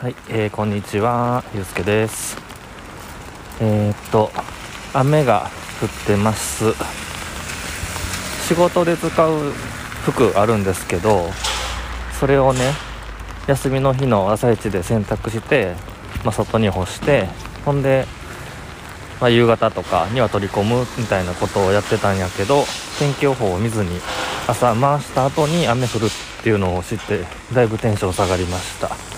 はい、えー、こんにちは、ゆうすけです。えー、っと、雨が降ってます。仕事で使う服あるんですけど、それをね、休みの日の朝一で洗濯して、まあ、外に干して、ほんで、まあ、夕方とかには取り込むみたいなことをやってたんやけど、天気予報を見ずに朝回した後に雨降るっていうのを知って、だいぶテンション下がりました。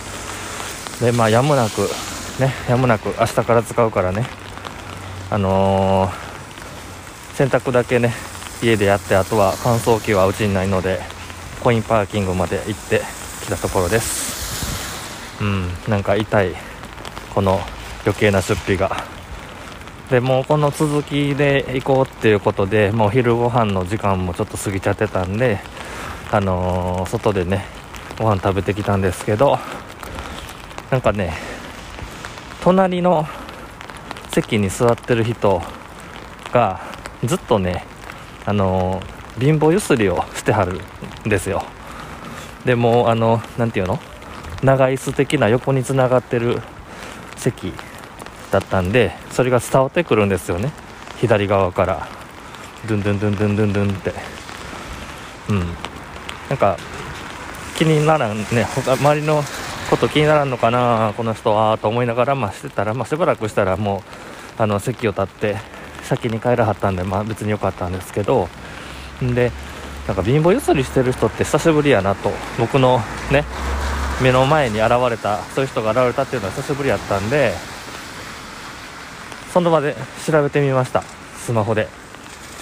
でまあやむなくねやむなく明日から使うからね。あのー洗濯だけね家でやってあとは乾燥機はうちにないのでコインパーキングまで行ってきたところです。うんなんか痛いこの余計な出費が。でもうこの続きで行こうっていうことでもう昼ご飯の時間もちょっと過ぎちゃってたんであのー外でねご飯食べてきたんですけどなんかね隣の席に座ってる人がずっとねあの貧乏ゆすりをしてはるんですよ。でもあのなんていうの？長椅子的な横につながってる席だったんでそれが伝わってくるんですよね。左側から。ドゥンドゥンドゥンドゥンドゥンドゥンって。うん。なんか気にならんね。他周りのこと気にならんのかなこの人はと思いながら、まあ、してたら、まあ、しばらくしたらもうあの席を立って先に帰らはったんで、まあ、別に良かったんですけどんでなんか貧乏ゆすりしてる人って久しぶりやなと僕のね目の前に現れたそういう人が現れたっていうのは久しぶりやったんでその場で調べてみました。スマホで。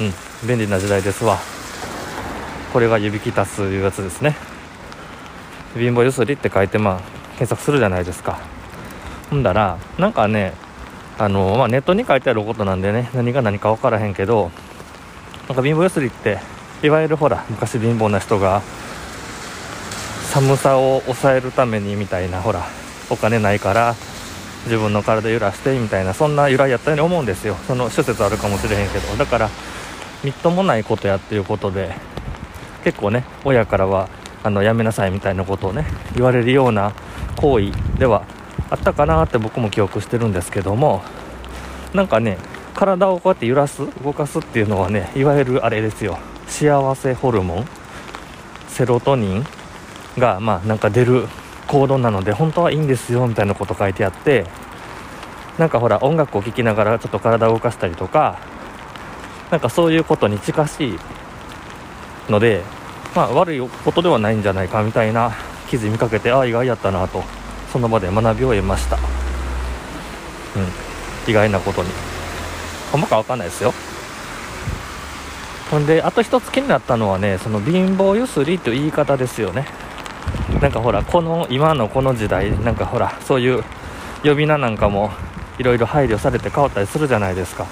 うん便利な時代ですわ。これが指き足すいうやつですね。貧乏ゆすりって書いてまあ検索するじゃないですか。ほんだらなんかねあの、まあ、ネットに書いてあることなんでね何が何か分からへんけどなんか貧乏ゆすりっていわゆるほら昔貧乏な人が寒さを抑えるためにみたいなほらお金ないから自分の体揺らしてみたいなそんな由来やったように思うんですよ。その諸説あるかもしれへんけど。だからみっともないことやっていうことで結構ね親からはあのやめなさいみたいなことをね言われるような行為ではあったかなって僕も記憶してるんですけどもなんかね体をこうやって揺らす動かすっていうのはねいわゆるあれですよ。幸せホルモンセロトニンがまあなんか出る行動なので本当はいいんですよみたいなこと書いてあってなんかほら音楽を聴きながらちょっと体を動かしたりとかなんかそういうことに近しいのでまあ悪いことではないんじゃないかみたいな記事見かけてああ意外やったなとその場で学びを得ましたうん意外なことにほんまかわかんないですよほんであと一つ気になったのはねその貧乏ゆすりという言い方ですよねなんかほらこの今のこの時代なんかほらそういう呼び名なんかもいろいろ配慮されて変わったりするじゃないですか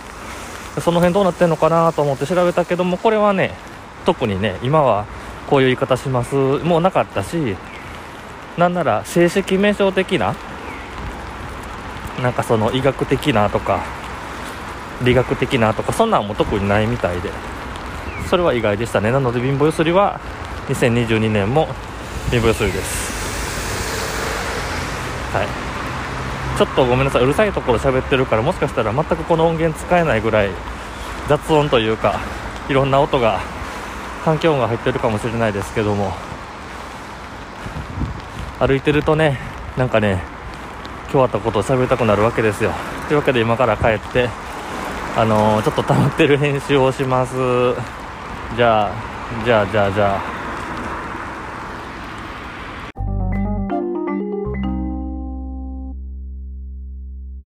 その辺どうなってんのかなと思って調べたけどもこれはね特にね今はこういう言い方しますもうなかったしなんなら正式名称的ななんかその医学的なとか理学的なとかそんなんも特にないみたいでそれは意外でしたね。なので貧乏ゆすりは2022年も貧乏ゆすりです。はい。ちょっとごめんなさい。うるさいところ喋ってるからもしかしたら全くこの音源使えないぐらい雑音というかいろんな音が環境音が入ってるかもしれないですけども。歩いてるとねなんかね今日あったことを喋りたくなるわけですよ。というわけで今から帰ってあのーちょっと溜まってる編集をします。じゃあじゃあじゃあじゃあ。